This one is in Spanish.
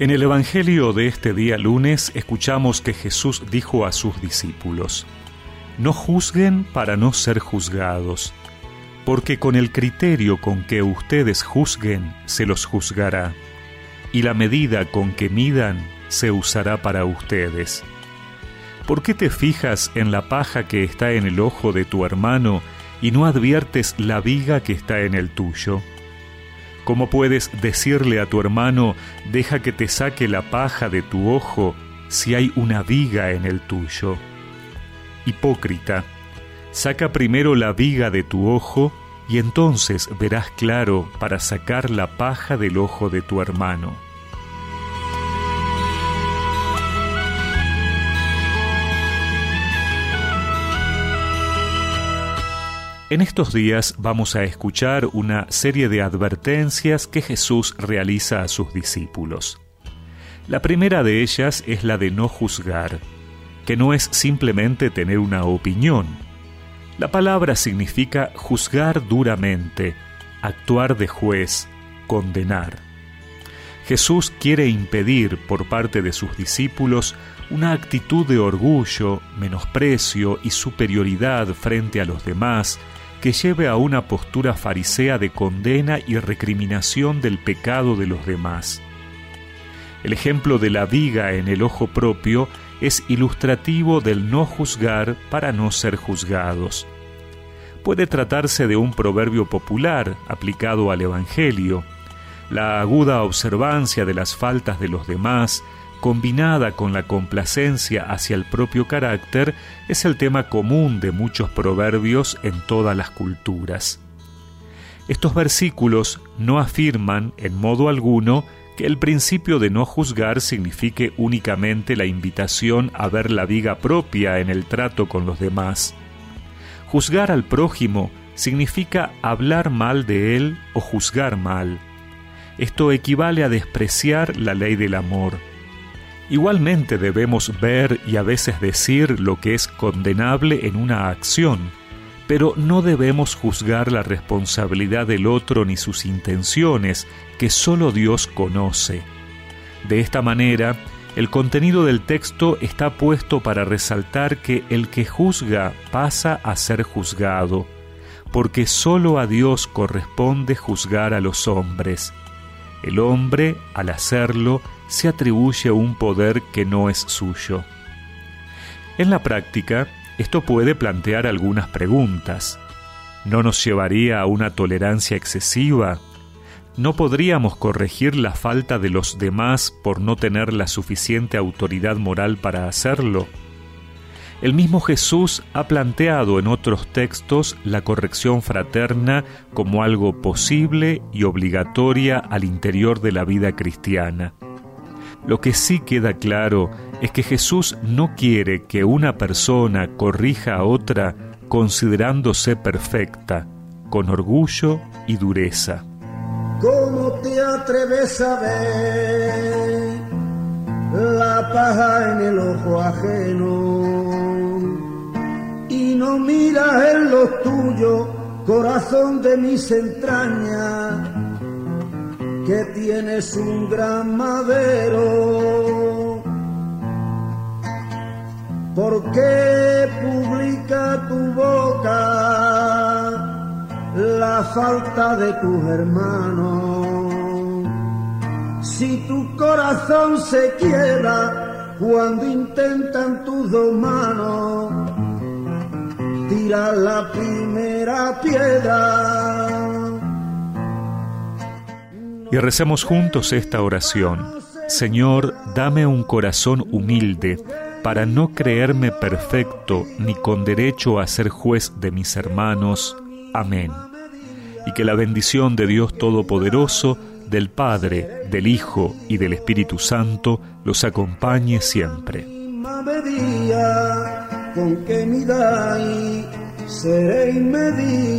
En el Evangelio de este día lunes escuchamos que Jesús dijo a sus discípulos, No juzguen para no ser juzgados, porque con el criterio con que ustedes juzguen se los juzgará, y la medida con que midan se usará para ustedes. ¿Por qué te fijas en la paja que está en el ojo de tu hermano y no adviertes la viga que está en el tuyo? ¿Cómo puedes decirle a tu hermano, deja que te saque la paja de tu ojo si hay una viga en el tuyo? Hipócrita, saca primero la viga de tu ojo y entonces verás claro para sacar la paja del ojo de tu hermano. En estos días vamos a escuchar una serie de advertencias que Jesús realiza a sus discípulos. La primera de ellas es la de no juzgar, que no es simplemente tener una opinión. La palabra significa juzgar duramente, actuar de juez, condenar. Jesús quiere impedir por parte de sus discípulos una actitud de orgullo, menosprecio y superioridad frente a los demás que lleve a una postura farisea de condena y recriminación del pecado de los demás. El ejemplo de la viga en el ojo propio es ilustrativo del no juzgar para no ser juzgados. Puede tratarse de un proverbio popular aplicado al Evangelio. La aguda observancia de las faltas de los demás combinada con la complacencia hacia el propio carácter, es el tema común de muchos proverbios en todas las culturas. Estos versículos no afirman en modo alguno que el principio de no juzgar signifique únicamente la invitación a ver la viga propia en el trato con los demás. Juzgar al prójimo significa hablar mal de él o juzgar mal. Esto equivale a despreciar la ley del amor Igualmente debemos ver y a veces decir lo que es condenable en una acción, pero no debemos juzgar la responsabilidad del otro ni sus intenciones, que solo Dios conoce. De esta manera, el contenido del texto está puesto para resaltar que el que juzga pasa a ser juzgado, porque solo a Dios corresponde juzgar a los hombres. El hombre, al hacerlo, se atribuye un poder que no es suyo. En la práctica, esto puede plantear algunas preguntas. ¿No nos llevaría a una tolerancia excesiva? ¿No podríamos corregir la falta de los demás por no tener la suficiente autoridad moral para hacerlo? El mismo Jesús ha planteado en otros textos la corrección fraterna como algo posible y obligatoria al interior de la vida cristiana. Lo que sí queda claro es que Jesús no quiere que una persona corrija a otra considerándose perfecta, con orgullo y dureza. ¿Cómo te atreves a ver la paja en el ojo ajeno no miras en lo tuyo, corazón de mis entrañas? que tienes un gran madero. ¿Por qué publica tu boca la falta de tus hermanos? Si tu corazón se quiebra cuando intentan tus dos manos, tira la primera piedra y recemos juntos esta oración. Señor, dame un corazón humilde para no creerme perfecto ni con derecho a ser juez de mis hermanos. Amén. Y que la bendición de Dios Todopoderoso, del Padre, del Hijo y del Espíritu Santo los acompañe siempre. Con que seré